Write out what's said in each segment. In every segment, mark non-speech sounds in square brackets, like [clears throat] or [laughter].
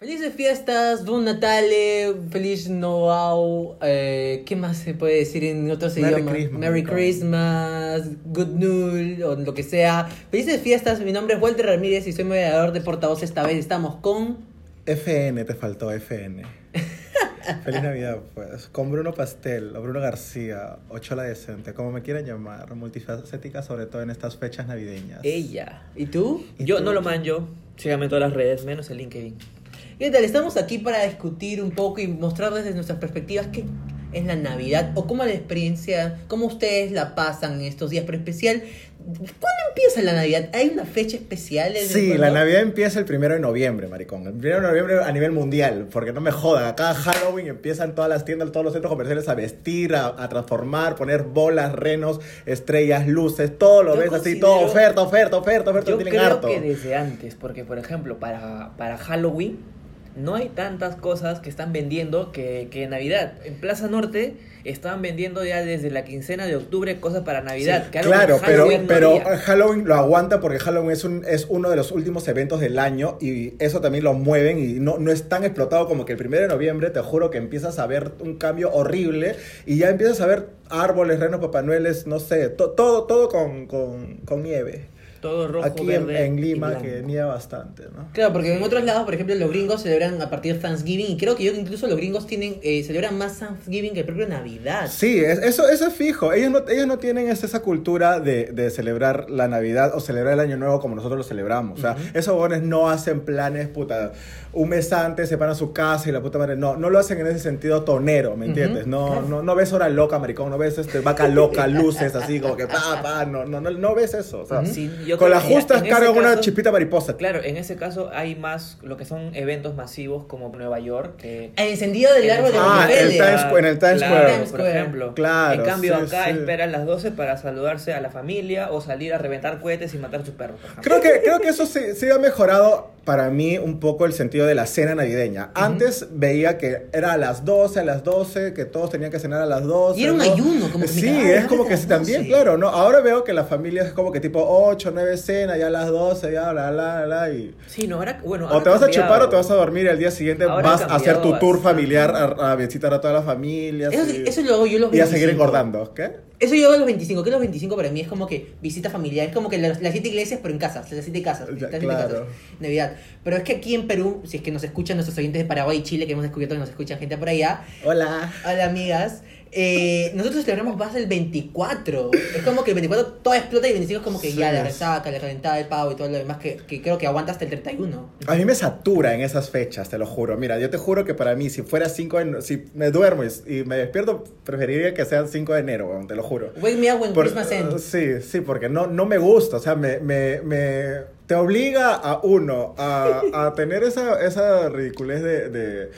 Felices fiestas, Bon Natale, Feliz Noel, eh, ¿qué más se puede decir en otros Merry idiomas? Christmas, Merry. Christmas, Good Null, o lo que sea. Felices fiestas, mi nombre es Walter Ramírez y soy mediador de portavoz. Esta vez estamos con... FN, te faltó FN. [laughs] Feliz Navidad, pues. Con Bruno Pastel o Bruno García, o Chola Decente, como me quieran llamar, multifacética, sobre todo en estas fechas navideñas. Ella. ¿Y tú? ¿Y Yo tú? no lo manjo. Síganme en todas las redes, menos el LinkedIn. ¿Qué tal? Estamos aquí para discutir un poco y mostrar desde nuestras perspectivas qué es la Navidad o cómo la experiencia, cómo ustedes la pasan en estos días, pero especial, ¿cuándo empieza la Navidad? ¿Hay una fecha especial? Sí, cuando- la Navidad empieza el primero de noviembre, maricón. El primero de noviembre a nivel mundial, porque no me jodan. Acá Halloween empiezan todas las tiendas, todos los centros comerciales a vestir, a, a transformar, poner bolas, renos, estrellas, luces, todo lo Yo ves así, todo oferta, oferta, oferta, oferta, Yo creo harto. que desde antes, porque por ejemplo, para, para Halloween no hay tantas cosas que están vendiendo que, que en Navidad. En Plaza Norte estaban vendiendo ya desde la quincena de octubre cosas para Navidad. que Claro, pero, no pero había. Halloween lo aguanta porque Halloween es, un, es uno de los últimos eventos del año y eso también lo mueven y no, no es tan explotado como que el primero de noviembre, te juro que empiezas a ver un cambio horrible y ya empiezas a ver árboles, renos, papanueles, no sé, to- todo, todo con, con, con nieve. Todo rojo, Aquí en, verde en Lima que nieva bastante, ¿no? Claro, porque en otros lados, por ejemplo, los gringos celebran a partir de Thanksgiving y creo que yo incluso los gringos tienen eh, celebran más Thanksgiving que el propio Navidad. Sí, es- eso, eso es fijo. Ellos no, ellos no tienen esa, esa cultura de, de celebrar la Navidad o celebrar el Año Nuevo como nosotros lo celebramos. O sea, esos jóvenes no hacen planes, puta, un mes antes se van a su casa y la puta madre. No, no lo hacen en ese sentido tonero, ¿me entiendes? No, no, no ves hora loca, maricón, no ves este, vaca loca, [laughs] luces así como que pa, pa, no, no, no, no ves eso. O sea, Sí, yo con las justas cargan una caso- chipita mariposa. Claro, en ese caso hay más lo que son eventos masivos como Nueva York que El encendido del árbol de Ah, el. Times Square, en el Times Claro, Square. Por ejemplo. Claro, En cambio, sí, acá sí. esperan las 12 para saludarse a la familia o salir a reventar cohetes y matar a sus perros. Creo que, creo que eso sí, sí ha mejorado para mí un poco el sentido de la cena navideña. Antes veía que era a las 12, a las 12, que todos tenían que cenar a las 12. Y era un ¿no? ayuno, como que Sí, es como que sí, las también, 12. claro, ¿no? Ahora veo que la familia es como que tipo 8, 9 cena, ya a las 12, ya bla, bla, bla, y... Sí, no, ahora, bueno, O te vas a chupar o te vas a dormir y al día siguiente Ahora vas a hacer tu tour familiar a, a visitar a toda la familia. Eso, así, eso lo yo 25. y a seguir engordando, ¿qué? Eso yo hago los 25, que los 25 para mí es como que visita familiar, es como que las, las siete iglesias pero en casas, las siete casas, Ya, las claro. casas, Navidad. Pero es que aquí en Perú, si es que nos escuchan nuestros oyentes de Paraguay y Chile, que hemos descubierto que nos escuchan gente por allá, Hola. hola amigas, eh, nosotros celebramos más el 24. Es como que el 24 todo explota y el 25 es como que Sí, ya la es. resaca, la calentada del pavo y todo lo demás que, que creo que aguanta hasta el 31. A mí me satura en esas fechas, te lo juro. Mira, yo te juro que para mí, si fuera 5 de enero, si me duermo y, me despierto, preferiría que sean 5 de enero, te lo juro. Wake me up when Por- Christmas ends. sí, sí, porque no, no me gusta, o sea, me, me, me- te obliga a uno a, a tener esa, esa ridiculez de, de,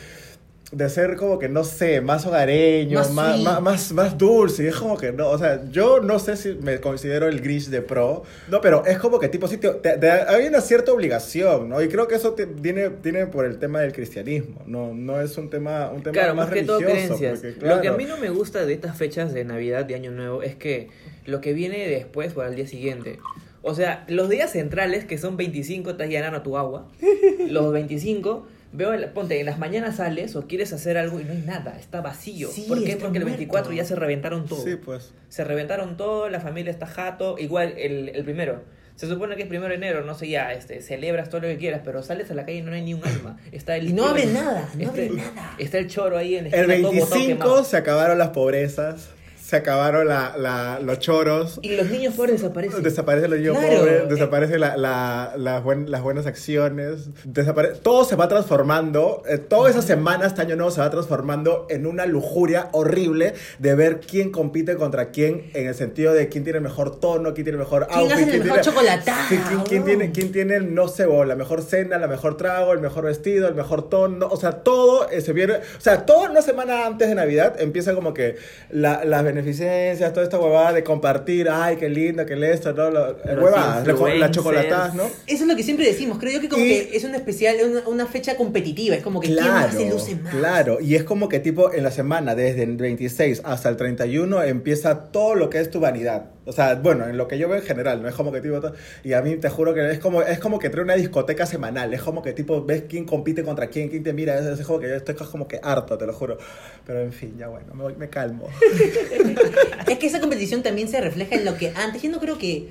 de ser como que, no sé, más hogareño, Más más, sweet. más, más, más dulce, es como que no, o sea, yo no sé si me considero el Grinch de pro, no, pero es como que tipo, sí, te, te- te- hay una cierta obligación, ¿no? Y creo que eso viene, viene por el tema del cristianismo, no, no es un tema, un tema Claro, más, más que todo religioso. creencias. porque, Lo que a claro, mí no me gusta de estas fechas de Navidad, de Año Nuevo, es que lo que viene después para el día siguiente. O sea, los días centrales, que son 25, estás llenando tu agua. [laughs] Los 25, veo, ponte, en las mañanas sales o quieres hacer algo y no hay nada, está vacío. Sí, ¿Por qué? Porque el muerto. 24 ya se reventaron todo. Sí, pues. Se reventaron todo, la familia está jato. Igual el, el primero. Se supone que es primero de enero, no sé ya, este, celebras todo lo que quieras, pero sales a la calle y no hay ni un alma. Está el Y no abre está- nada, no abre nada. Está el choro ahí en El esquina, todo botado, 25 quemado. se acabaron las pobrezas, se acabaron la, la- los choros, Y los niños pobres desaparecen. desaparecen los niños Claro. pobres, desaparecen la- la- las, buen- las buenas acciones, desapare- todo se va transformando, eh, toda esa semana, este año nuevo, se va transformando en una lujuria horrible de ver quién compite contra quién en el sentido de quién tiene el mejor tono, quién tiene el mejor ¿Quién hace el mejor tiene- chocolatada, Sí, quién, quién tiene, quién tiene, no sé, la mejor cena, la mejor trago, el mejor vestido, el mejor tono, o sea, todo eh, se viene, o sea, toda una semana antes de Navidad empieza como que la- las beneficencias, toda esta huevada de compartir, ay, qué lindo, qué esto, ¿no? Lo- Los huevadas, la- las chocolatadas, ¿no? Eso es lo que siempre decimos. Creo yo que como Y- que es una especial, una, una fecha competitiva. Es como que quién más se luce más. Claro, y es como que tipo en la semana, desde el 26 hasta el 31, empieza todo lo que es tu vanidad. O sea, bueno, en lo que yo veo en general, no es como que tipo... Y a mí te juro que es como, es como que trae una discoteca semanal. Es como que tipo, ves quién compite contra quién, quién te mira. Es, es como que yo estoy como que harto, te lo juro. Pero en fin, ya bueno, me, me calmo. [laughs] Es que esa competición también se refleja en lo que antes. Yo no creo que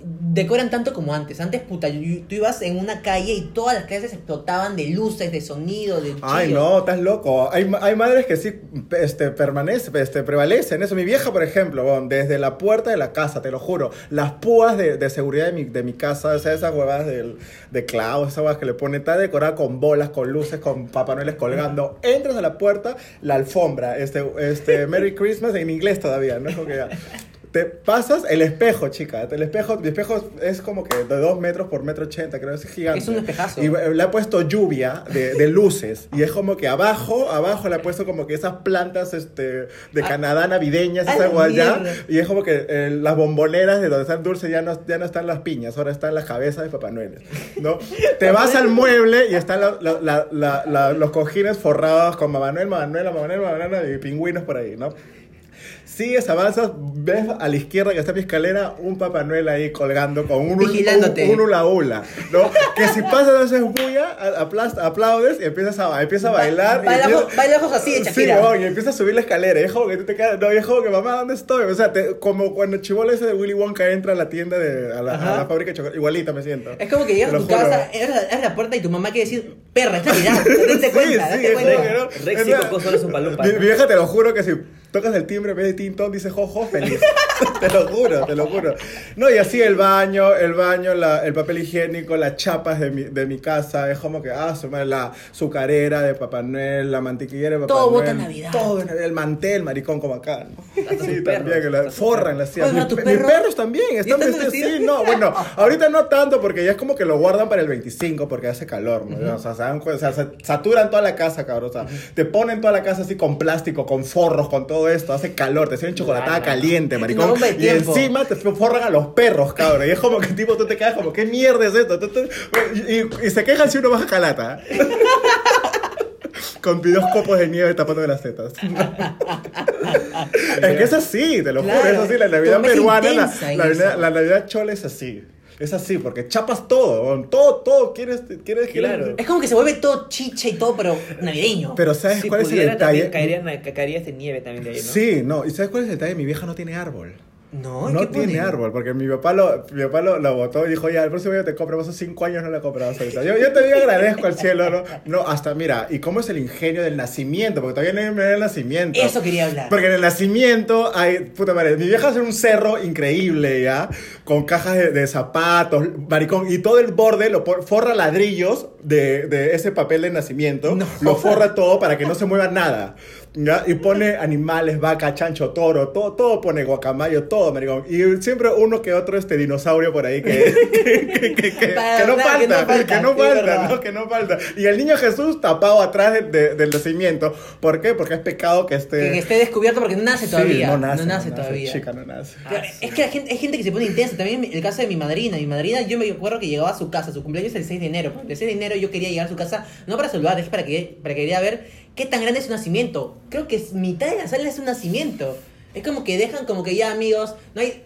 decoran tanto como antes. Antes, puta, tú ibas en una calle y todas las calles explotaban de luces, de sonido, de Ay, chillo. no, estás loco. Hay, hay madres que sí este, permanecen, este, prevalecen eso. Mi vieja, por ejemplo, bon, desde la puerta de la casa, te lo juro, las púas de, de seguridad de mi, de mi casa, o sea, esas huevadas del- de clavos, esas huevas que le ponen, está decorada con bolas, con luces, con Papá Noel colgando. Entras a la puerta, la alfombra, este, este, Merry Christmas en inglés todavía, ¿no? Es como que ya. Te pasas el espejo, chica. El espejo, mi espejo es como que de 2 metros por metro 80, creo, es gigante. Es un espejazo. Y le ha puesto lluvia de, de luces. Y es como que abajo, abajo le ha puesto como que esas plantas este, de Ah. Canadá navideñas, A esa mierda. Y es como que eh, las bomboneras de donde están dulces ya no, ya no están las piñas, ahora están las cabezas de Papá Noel. ¿no? [laughs] Te vas al mueble y están la- la- la- la- la- los cojines forrados con Mamá Noel, Mamá Noel, Mamá Noel, Mamá Noel y pingüinos por ahí, ¿no? Sigues, avanzas, ves a la izquierda que está mi escalera un Papá Noel ahí colgando con un, Vigilándote. un, un hula hula, ¿no? [laughs] Que si pasas haces bulla, a- aplas- aplaudes y empiezas a, empiezas a bailar. y Baila, empiezas- ojos- baila ojos así de Sí, Shakira. weón, y empiezas a subir la escalera. Y es como que tú te quedas, no, y es como que mamá, ¿dónde estoy? O sea, te- como cuando el chivolo ese de Willy Wonka entra a la tienda, de, a, la, a la fábrica de chocolate. Igualita me siento. Es como que llegas a tu juro. casa, abres la, puerta y tu mamá quiere decir, perra, es Navidad, date [laughs] Sí, cuenta, sí, date cuenta. no. Rex y Coco solo ¿no? mi vieja te lo juro que si tocas el timbre vez de tintón dice jojo, feliz. [laughs] te lo juro, te lo juro. No, y así el baño, el baño, la- el papel higiénico, las chapas de mi, de mi casa, es como que, ah, su madre, la azucarera de Papá Noel, la mantequillera de Papá Todo Noel. bota Navidad. Todo en Navidad, el mantel, maricón, como acá. ¿no? Sí, también, que la forran las sillas. Oiga, Mi- ¿tu Mis perro? perros también, están vestidos, vestidos? sí, no, bueno, [laughs] ahorita no tanto porque ya es como que lo guardan para el 25 porque hace calor, ¿no? O sea, se, dan o sea, se saturan toda la casa, cabrón. O sea, te ponen toda la casa así con plástico, con forros, con todo esto, hace calor, te sirven chocolatada Claro. caliente, maricón. De Y tiempo. encima te forran a los perros, cabrón. Y es como que tipo tú te quedas como, ¿qué mierda es esto? Y, y- se quejan si uno baja calata. [laughs] Con dos copos de nieve tapando de las tetas. [laughs] es que es así, te lo juro, Claro, es así. La Navidad peruana, la, la la Navidad chola es así. Es así, porque chapas todo, todo, todo, quieres, quieres, Claro. Es como que se vuelve todo chicha y todo, pero navideño. Pero ¿sabes Si cuál es el detalle? caería, ca- caería de nieve también de ahí, ¿no? Sí, no, ¿y sabes cuál es el detalle? Mi vieja no tiene árbol. No, ¿y No tiene árbol, porque mi papá lo, mi papá lo, lo botó y dijo, ya, el próximo año te compro, hace cinco años no la comprabas ahorita. Yo, yo te agradezco al cielo, ¿no? No, hasta, mira, ¿y cómo es el ingenio del nacimiento? Porque todavía no hay el nacimiento. Eso quería hablar. Porque en el nacimiento hay, puta madre, mi vieja hace un cerro increíble, ¿ya? Con cajas de, de zapatos, maricón, y todo el borde lo por- forra ladrillos de, de ese papel de nacimiento, No. lo forra todo para que no se mueva nada, ¿ya? Y pone animales, vaca, chancho, toro, todo, todo pone guacamayo, todo, maricón. Y siempre uno que otro este dinosaurio por ahí que, que, [laughs] no verdad, que no falta, falta, que no falta. ¿no? Que no falta. Y el niño Jesús tapado atrás de- de- del nacimiento. ¿Por qué? Porque es pecado que esté... Que esté descubierto porque no nace Sí, todavía. no nace, no nace todavía. Chica, no nace. Claro, Ah, sí. es que la gente, hay gente que se pone intensa. También el caso de mi madrina. Mi madrina, yo me acuerdo que llegaba a su casa. Su cumpleaños es el 6 de enero. El 6 de enero yo quería llegar a su casa, no para saludar, es para que, para que quería ver qué tan grande es su nacimiento. Creo que mitad de la sala es un nacimiento. Es como que dejan como que ya amigos, no hay...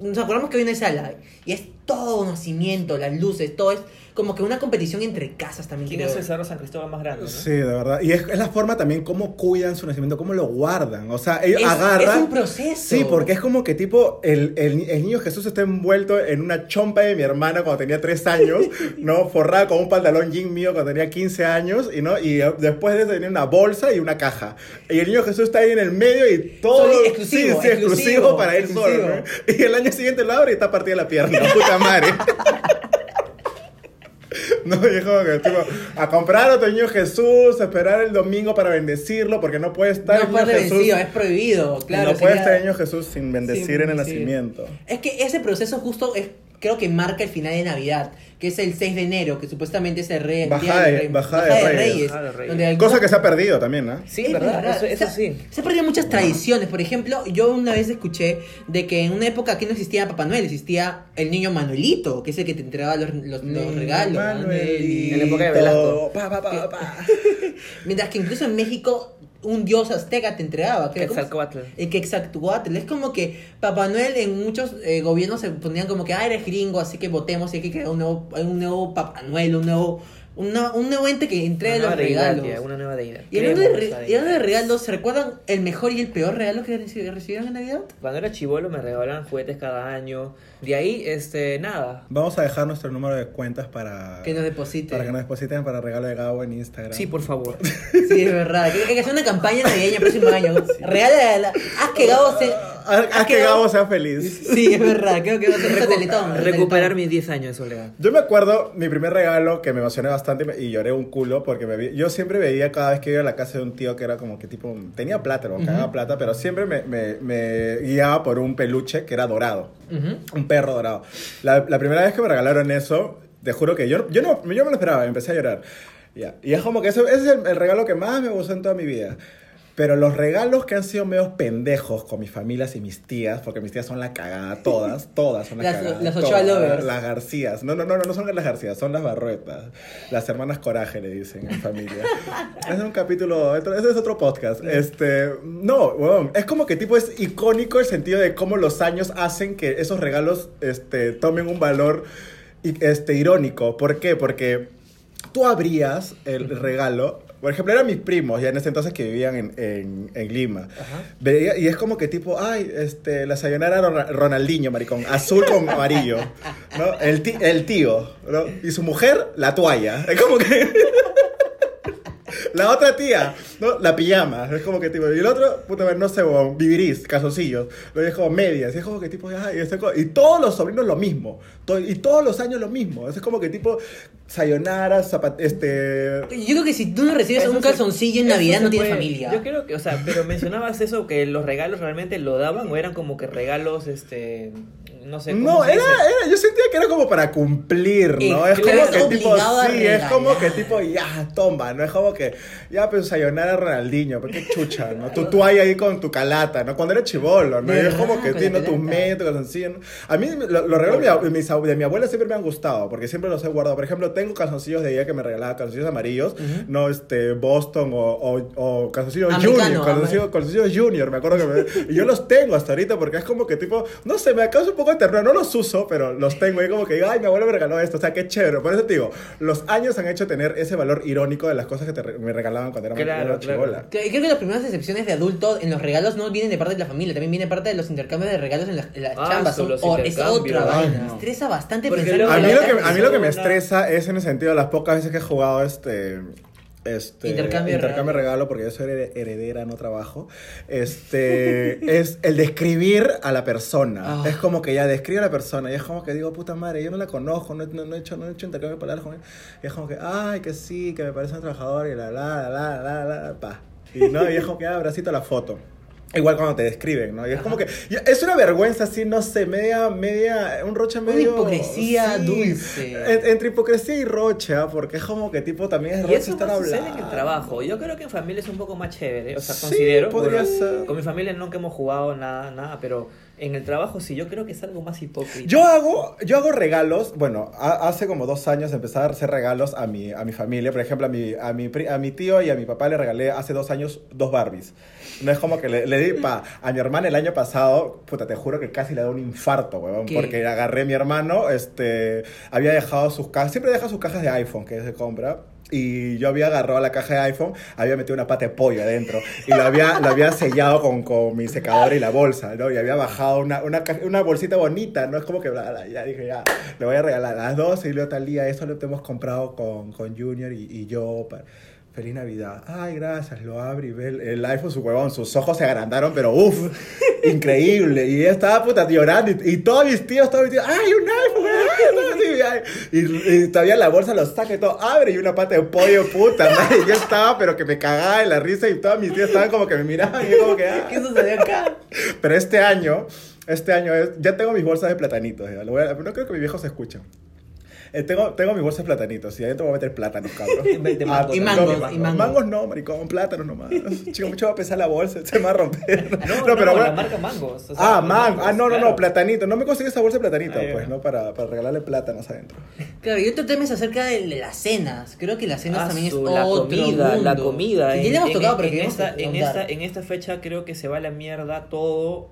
Nos acordamos que hoy no sala. Y es todo nacimiento, las luces, todo es como que una competición entre casas también ¿Quién creo. es el Cerro San Cristóbal más grande, no? Sí, de verdad. Y es, es la forma también cómo cuidan su nacimiento, cómo lo guardan. O sea, ellos Es- agarran. es un proceso. Sí, porque es como que tipo, el, el, el niño Jesús está envuelto en una chompa de mi hermana cuando tenía 3 años, [laughs] ¿no? Forrada con un pantalón jean mío cuando tenía 15 años, y no y eh, después de eso tenía una bolsa y una caja. Y el niño Jesús está ahí en el medio y todo. Soli- exclusivo, sí, sí, exclusivo, exclusivo, para él exclusivo. solo. ¿no? Y el año siguiente lo abre y está partida la pierna, puta madre. [laughs] [laughs] No, dijo que tipo, a comprar otro niño Jesús, a esperar el domingo para bendecirlo, porque no puede estar no puede Jesús. es prohibido, claro. no puede estar el niño Jesús sin bendecir en el nacimiento. Es que ese proceso justo es, creo que marca el final de Navidad. que es el 6 de enero, que supuestamente es el rey. Bajada de- bajada Reyes. Bajada de Reyes. donde hay- Cosa que se ha perdido también, ¿no? Sí, es ¿verdad? Eso, sí. Se han perdido muchas tradiciones. Por ejemplo, yo una vez escuché de que en una época aquí no existía Papá Noel, existía el niño Manuelito, que es el que te entregaba los, los- los regalos. Manuelito. En la época de Velasco. Pa, pa, pa, pa. [laughs] Mientras que incluso en México un dios azteca te entregaba. que. El Quetzalcóatl. Es como que Papá Noel en muchos eh, gobiernos se ponían como que, ah, eres gringo, así que votemos y hay que crear un nuevo, un nuevo Papá Noel, un nuevo, una- un nuevo ente que entregue los deidad, regalos. ya, una nueva deidad. Y hablando de, Creemos re- la y hablando de deidad. regalos, ¿se recuerdan el mejor y el peor regalo que reci- recibieron en Navidad? Cuando era chivolo me regalaban juguetes cada año. De ahí, este, nada. Vamos a dejar nuestro número de cuentas para, Que nos depositen. para que nos depositen para regalo de Gabo en Instagram. Sí, por favor. [laughs] Sí, es verdad. Hay que- hacer una campaña navideña el próximo año. [laughs] Regala, haz que Gabo se... Haz, que Gabo sea feliz. Sí, es verdad. Creo que va a ser un satelitón. Recuperar mis 10 años de soledad. Yo me acuerdo mi primer regalo que me emocioné bastante y lloré un culo porque me vi- yo siempre veía cada vez que iba a la casa de un tío que era como que tipo, tenía plata, no cagaba plata, pero siempre me, me- me guiaba por un peluche que era dorado, Ujú. un perro dorado. La, la primera vez que me regalaron eso, te juro que yo, yo, no, yo me lo esperaba, empecé a llorar. Ya. Y es como que eso, ese es el, el regalo que más me gustó en toda mi vida. Pero los regalos que han sido medio pendejos con mis familias y mis tías, porque mis tías son la cagada, todas, [laughs] todas son la Las- cagada. las todas. Ochoa Lovers. Las Garcías. No, no, no, no, no son las Garcías, son las Barruetas. Las hermanas Coraje, le dicen en familia. Ese [laughs] es un capítulo, otro- ese es otro podcast. Este, no, es como que tipo es icónico el sentido de cómo los años hacen que esos regalos este, tomen un valor este, irónico. ¿Por qué? Porque tú abrías el regalo. Por ejemplo, eran mis primos, ya en ese entonces que vivían en, en, en Lima. Veía- y es como que tipo, ay, este, la sayonara Ron- Ronaldinho, maricón, azul con amarillo, ¿no? El, ti- el tío, ¿no? Y su mujer, la toalla. Es como que... [laughs] La otra tía, ¿no? La pijama. Es como que tipo. Y el otro, puta madre, no sé, vivirís, calzoncillos. Lo como medias. Y es como que tipo, ay, este co- y todos los sobrinos lo mismo. Y todos los años lo mismo. Es como que tipo, sayonara, zapat, este. Yo creo que si tú no recibes Eso un se- calzoncillo en Navidad no tienes puede- familia. Yo creo que, o sea, pero mencionabas eso, que los regalos realmente lo daban o eran como que regalos, este, no sé. ¿cómo No, se era, dice? era, yo sentía que era como para cumplir, ¿no? Es como que tipo, sí, es como que tipo, ya, toma, ¿no? Es como que, ya, pues sayonara Ronaldinho, pero qué chucha, ¿no? Tu toalla ahí con tu calata, ¿no? Cuando eres chivolo, ¿no? Y es como que tiene tus tu calzoncillo, ¿no? A mí lo- los regalos de mi, mis ab- de mi abuela siempre me han gustado, porque siempre los he guardado. Por ejemplo, tengo calzoncillos de ella que me regalaba, calzoncillos amarillos, no este, Boston o, o, o calzoncillos Junior, calzoncillos, calzoncillos Junior, me acuerdo que me, y yo los tengo hasta ahorita porque es como que tipo, no sé, me causa un poco de ternura, no los uso, pero los tengo y como que, ay, mi abuelo me regaló esto, o sea, qué chévere. Por eso te digo, los años han hecho tener ese valor irónico de las cosas que te re- me regalaban cuando era Claro, era claro. chibola. Creo que las primeras decepciones de adulto en los regalos no vienen de parte de la familia, también viene parte de los intercambios de regalos en las, en las Ah, chambas. son es otra vaina. no. Estresa bastante Porque pensar A mí, lo que, a mí lo que me estresa es en el sentido de las pocas veces que he jugado este... Este, Intercambio de intercambio de regalo porque yo soy hered- heredera, no trabajo. Este [laughs] es el describir a la persona. Ah. Es como que ya describe a la persona y es como que digo, puta madre, yo no la conozco, no, no- no he, hecho, no he hecho intercambio de palabras con él. Y es como que, ay, que sí, que me parece un trabajador y la, la, la, la, la, la, pa. Y no, y es como que, ah, bracito la foto. Igual cuando te describen, ¿no? Y es como que, es una vergüenza así, no sé, media, media, un roche Una medio... hipocresía dulce. En- entre hipocresía y rocha, porque es como que tipo también es eso estar hablando. en el trabajo. Yo creo que en familia es un poco más chévere. O sea, Sí, considero. podría ser. Con mi familia nunca hemos jugado nada, nada, pero en el trabajo sí, yo creo que es algo más hipócrita. Yo hago, yo hago regalos, bueno, a- hace como dos años empecé a hacer regalos a mi, a mi familia, por ejemplo, a mi, a, mi, a mi tío y a mi papá le regalé hace dos años dos Barbies. No es como que le, le di, pa, a mi hermana el año pasado, puta, te juro que casi le da un infarto, huevón, ¿Qué? porque agarré a mi hermano, este, había dejado sus cajas, siempre deja sus cajas de iPhone que se compra. Y yo había agarrado la caja de iPhone, había metido una pata de pollo adentro y lo había, lo había sellado con, con mi secador y la bolsa, ¿no? Y había bajado una, una, una bolsita bonita, ¿no? Es como que bla, bla, ya dije, ya, le voy a regalar a las dos y luego tal día, eso lo hemos comprado con, con Junior y, y yo. pa- Feliz Navidad. Ay, gracias. Lo abre y ve el, el iPhone, su huevón. Sus ojos se agrandaron, pero uff, increíble. Y ella estaba puta llorando. Y, y todos mis tíos, todos mis tíos, ay, un iPhone, Y, y todavía la bolsa lo saca y todo, abre y una pata de pollo, puta madre. Y yo estaba, pero que me cagaba de la risa y todos mis tíos estaban como que me miraban y yo como que, ah. ¿Qué sucedió acá? Pero este año, este año es, ya tengo mis bolsas de platanitos. no creo que mi viejo se escuche. Eh, tengo, tengo mi bolsa de platanitos y adentro voy a meter plátanos, cabrón. [laughs] De mango, Ah, y no, mangos, no, y mangos. Mangos no, maricón, plátanos nomás. [laughs] Chico, mucho va a pesar la bolsa, se me va a romper. [laughs] No, no, pero la bueno. marca Mangos. o sea, Ah, mangos, Ah, no, no, claro. no, platanito. No me conseguí esa bolsa de platanito, Ah, pues, ¿no? Para, para regalarle plátanos adentro. Claro, y otro tema es acerca de las cenas. Creo que las cenas Ah, también es su, otro la comida, la comida. En- ya le hemos en- tocado, en, pero en queremos esta, en, esta, en esta fecha creo que se va a la mierda todo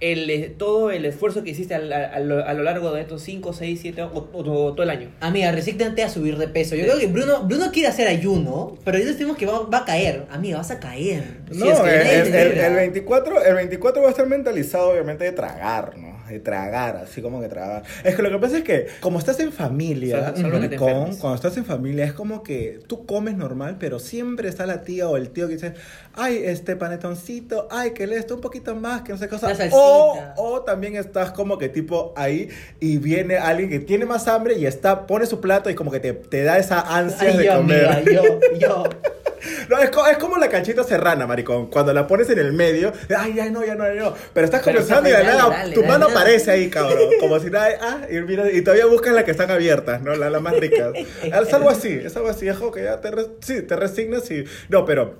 el, eh, todo el esfuerzo que hiciste al- a, a lo, a lo largo de estos 5, 6, 7 o, o- o todo el año. Amiga, resígnate a subir de peso. Yo creo que Bruno, Bruno quiere hacer ayuno, pero ya decimos que va, va a caer. Amiga, vas a caer. Si No, es que el, el- el 24, el 24 va a estar mentalizado, obviamente, de tragar, ¿no? De tragar, así como que tragar. Es que lo que pasa es que, como estás en familia, que con- cuando estás en familia, es como que tú comes normal, pero siempre está la tía o el tío que dice, ay, este panetoncito, ay, que le esto un poquito más, que no sé qué cosa. O, o también estás como que tipo ahí y viene alguien que tiene más hambre y está, pone su plato y como que te, te da esa ansia Ay, de yo, comer. yo, yo. [laughs] No, es, co- es como la canchita serrana, maricón. Cuando la pones en el medio, ay, ya no, ya no, ya no. Pero estás Pero comenzando y de dale, nada, dale, tu dale, mano aparece ahí, cabrón. Como si nada, ah, y, mira, y todavía buscas las que están abiertas, ¿no? Las las más ricas. Es algo así, es algo así. Es como que ya te, re- sí, te resignas y. No, pero.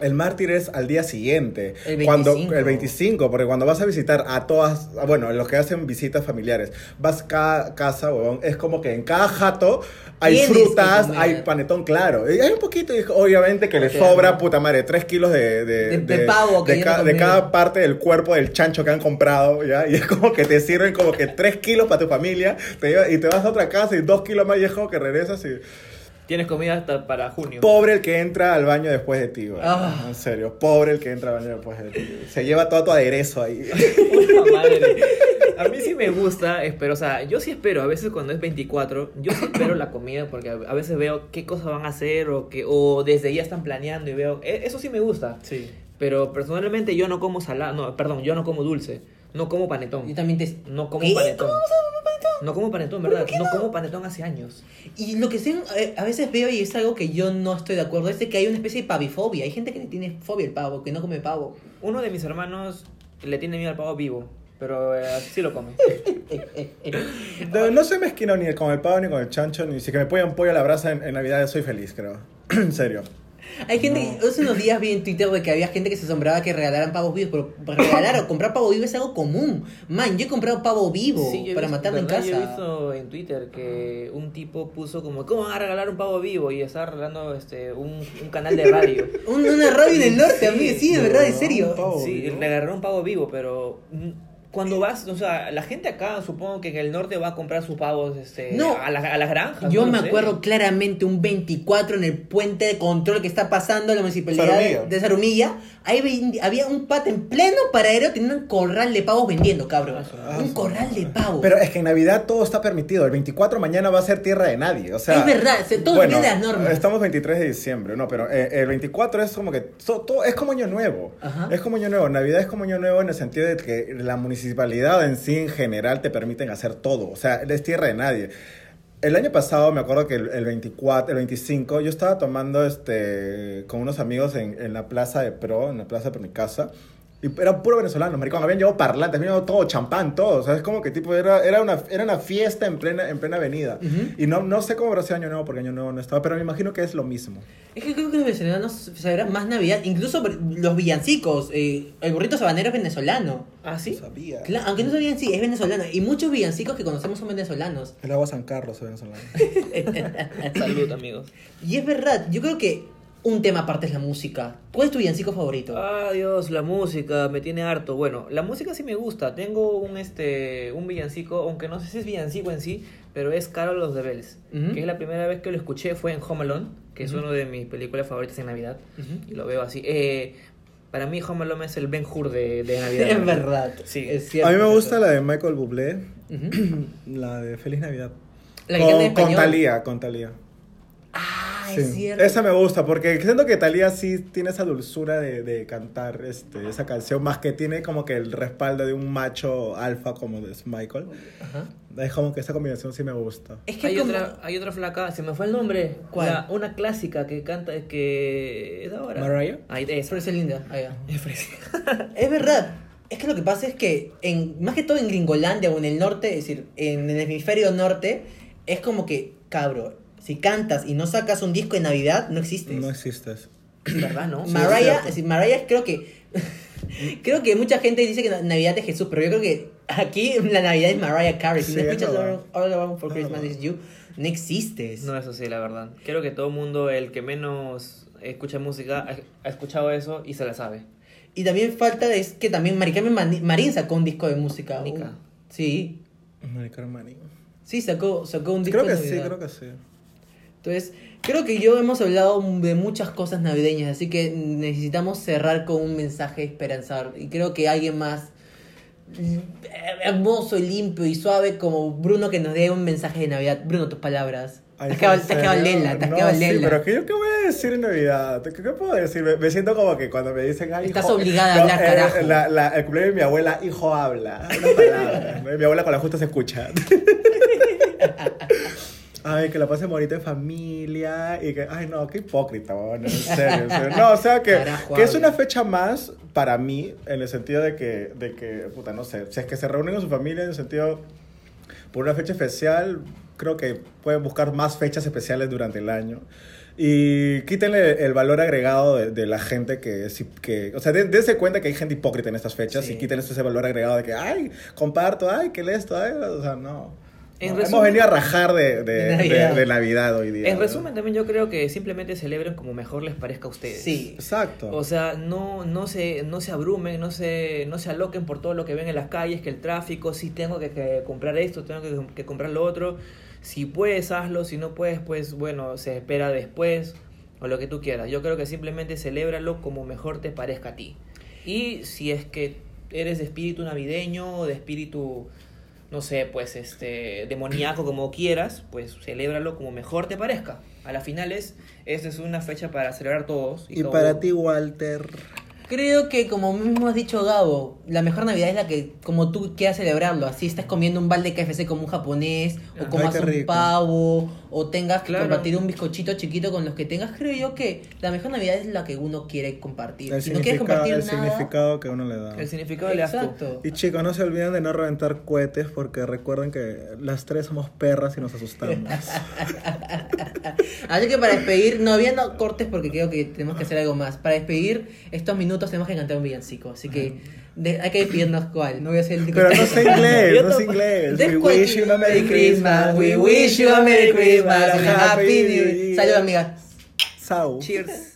El mártir es al día siguiente. El Cuando, 25. el 25, porque cuando vas a visitar a todas, bueno, los que hacen visitas familiares, vas cada casa, huevón, es como que en cada jato hay frutas, hay panetón claro. Y hay un poquito, y obviamente, que le sobra, puta madre, 3 kilos de, de, De- de pavo que de, ca- de cada parte del cuerpo del chancho que han comprado, ¿ya? Y es como que te sirven como que 3 kilos para tu familia, te lleva- y te vas a otra casa y 2 kilos más y es como que regresas y... Tienes comida hasta para junio. Pobre el que entra al baño después de ti, güey. Ah. En serio, pobre el que entra al baño después de ti. Se lleva todo tu aderezo ahí. [laughs] Puta madre. A mí sí me gusta, espero, o sea, yo sí espero, a veces cuando es 24, yo sí espero la comida porque a veces veo qué cosas van a hacer o que o desde ya están planeando y veo, e- eso sí me gusta. Sí. Pero personalmente yo no como salado, no, perdón, yo no como dulce, no como panetón. Yo también te... No como ¿Qué? panetón. ¿Cómo vas a comer? No como panetón, ¿verdad? No como panetón hace años. Y lo que sí, eh, a veces veo y es algo que yo no estoy de acuerdo, es de que hay una especie de pavifobia. Hay gente que le tiene fobia al pavo, que no come pavo. Uno de mis hermanos le tiene miedo al pavo vivo, pero eh, sí lo come. No, no soy mezquino ni con el pavo ni con el chancho, ni si que me pongan pollo a la brasa en, en Navidad, soy feliz, creo. [clears throat] en serio. Hay gente, hace unos días vi en Twitter de que había gente que se asombraba que regalaran pavos vivos, pero regalar o comprar pavo vivo es algo común. Man, yo he comprado pavo vivo Sí, para visto- matarlo en casa. Yo he visto en Twitter que un tipo puso como, ¿cómo van a regalar un pavo vivo? Y estaba regalando este, un, un canal de radio. [laughs] Un- una radio en el norte, Sí, amigo, sí, de verdad, en serio. sí, vivo. regalaron un pavo vivo, pero cuando vas, o sea, la gente acá supongo que en el norte va a comprar sus pavos este, No. a, la- a las granjas. Yo no me sé. acuerdo claramente un 24 en el puente de control que está pasando en la municipalidad de, Zarumilla. Ahí había un pata en pleno paradero teniendo un corral de pavos vendiendo, cabrón. Ah, un corral de pavos. Pero es que en Navidad todo está permitido. El 24 mañana va a ser tierra de nadie. O sea, Es verdad, se- todo bueno, las normas. Estamos 23 de diciembre, no, pero eh, el 24 es como que so- todo, es como año nuevo. Ajá. Es como año nuevo. Navidad es como año nuevo en el sentido de que la municipalidad en sí en general te permiten hacer todo. O sea, es tierra de nadie. El año pasado me acuerdo que el, el 24, el 25, yo estaba tomando este con unos amigos en, en la plaza de Pro, en la plaza por mi casa. Y era puro venezolano, maricón. Habían llevado parlantes, habían llevado todo, champán, todo. O sea, es como que tipo, era, era, una, era una fiesta en plena, en plena avenida. Y no, no sé cómo habrá sido Año Nuevo, porque Año Nuevo no estaba, pero me imagino que es lo mismo. Es que creo que los venezolanos celebran más Navidad, incluso los villancicos. eh, el burrito sabanero es venezolano. ¿Ah, sí? No sabía. Claro, aunque no sabían, sí, es venezolano. Y muchos villancicos que conocemos son venezolanos. El agua San Carlos es venezolano. [laughs] Salud, amigos. Y es verdad, yo creo que un tema aparte es la música. ¿Cuál es tu villancico favorito? Ah, Dios, la música me tiene harto. Bueno, la música sí me gusta. Tengo un este un villancico, aunque no sé si es villancico en sí, pero es Carol los de Bells. Ujú. Que es la primera vez que lo escuché fue en Home Alone, que es una de mis películas favoritas en Navidad. Ujú. Y lo veo así. Eh, para mí Home Alone es el Ben Hur de, de Navidad. [laughs] es verdad. Sí. es cierto. A mí me gusta la de Michael Bublé, [clears throat] la de Feliz Navidad. La que con, con. Talía, con Talía. Ah, Sí. es cierto. Esa me gusta porque siento que Talía sí tiene esa dulzura de, de cantar este, esa canción, más que tiene como que el respaldo de un macho alfa como es Michael. Ajá. Es como que esa combinación sí me gusta. Es que Hay como- otra, hay otra flaca, se me fue el nombre. ¿Cuál? La- una clásica que canta, que es ahora. ¿Mariah? Ahí, esa. Fresa linda. Ya. Es. [laughs] Es verdad. Es que lo que pasa es que, en, más que todo en Gringolandia o en el norte, es decir, en el hemisferio norte, es como que, cabro, si cantas y no sacas un disco de Navidad, no existes. No existes. [clears throat] ¿Verdad, no? Sí, Mariah, es decir, Mariah creo que [laughs] creo que mucha gente dice que na- Navidad es Jesús, pero yo creo que aquí la Navidad es Mariah Carey. Si Sí, no es escuchas. All, All I Want for Christmas is You, no existes. No, eso sí, la verdad. Creo que todo el mundo, el que menos escucha música, ha- ha escuchado eso y se la sabe. Y también falta es que también Mari Carmen Mani- Marín sacó un disco de música. Un- Sí, Mari Carmen. sí, sacó, sacó un disco Creo que de sí, creo que sí. Entonces, creo que yo hemos hablado de muchas cosas navideñas, así que necesitamos cerrar con un mensaje esperanzador. Y creo que alguien más mm, hermoso y limpio y suave como Bruno que nos dé un mensaje de Navidad. Bruno, tus palabras. Te has quedado, te has quedado lela, te has no, quedado sí, pero ¿qué, yo qué voy a decir en Navidad? ¿Qué, qué puedo decir? Me, me siento como que cuando me dicen, ay, Estás hijo- obligada a hablar, eh, carajo. la- la- el cumpleaños de mi abuela, hijo habla. Mi abuela con la justa se escucha. [laughs] Ay, que la pasen bonita en familia y que, ay no, qué hipócrita, bueno, en serio, en serio. No, o sea que, Carajo, que es una fecha más para mí en el sentido de que, de que, puta, no sé, si es que se reúnen con su familia en el sentido por una fecha especial, creo que pueden buscar más fechas especiales durante el año. Y quítenle el valor agregado de, de la gente que, que o sea, den- dense cuenta que hay gente hipócrita en estas fechas Sí. y quítenles ese valor agregado de que, ay, comparto, ay, que lees esto, ay, o sea, no. En resumen- hemos venido a rajar de, de, Navidad. de Navidad hoy día. En ¿no? resumen, también yo creo que simplemente celebren como mejor les parezca a ustedes. Sí. Exacto. O sea, no, no, se, no se abrumen, no se, no se aloquen por todo lo que ven en las calles, que el tráfico, si tengo que, que comprar esto, tengo que, que comprar lo otro. Si puedes, hazlo, si no puedes, pues bueno, se espera después o lo que tú quieras. Yo creo que simplemente celébralo como mejor te parezca a ti. Y si es que eres de espíritu navideño o de espíritu, no sé, pues este, demoníaco como quieras, pues celébralo como mejor te parezca. A las finales, esta es una fecha para celebrar todos. y todo- para ti, Walter. Creo que como mismo has dicho Gabo, la mejor Navidad es la que como tú quieras celebrarlo, así estás comiendo un balde de KFC como un japonés, o comas un rico. pavo, o tengas que Claro. compartir un bizcochito chiquito con los que tengas, creo yo que la mejor Navidad es la que uno quiere compartir. El, si no quieres significado, compartir el nada, significado que uno le da. El significado asco. Exacto. Y chicos, no se olviden de no reventar cohetes porque recuerden que las tres somos perras y nos asustamos. [laughs] Así que para despedir, no había no cortes porque creo que tenemos que hacer algo más. Para despedir estos minutos tenemos que cantar un villancico, así que de- hay que despedirnos cuál. No voy a hacer el Pero no sé inglés, [laughs] no sé inglés. We wish you a Merry Christmas. We wish you a Merry Christmas. a Happy New Year. Salud, amiga. Sau. Cheers.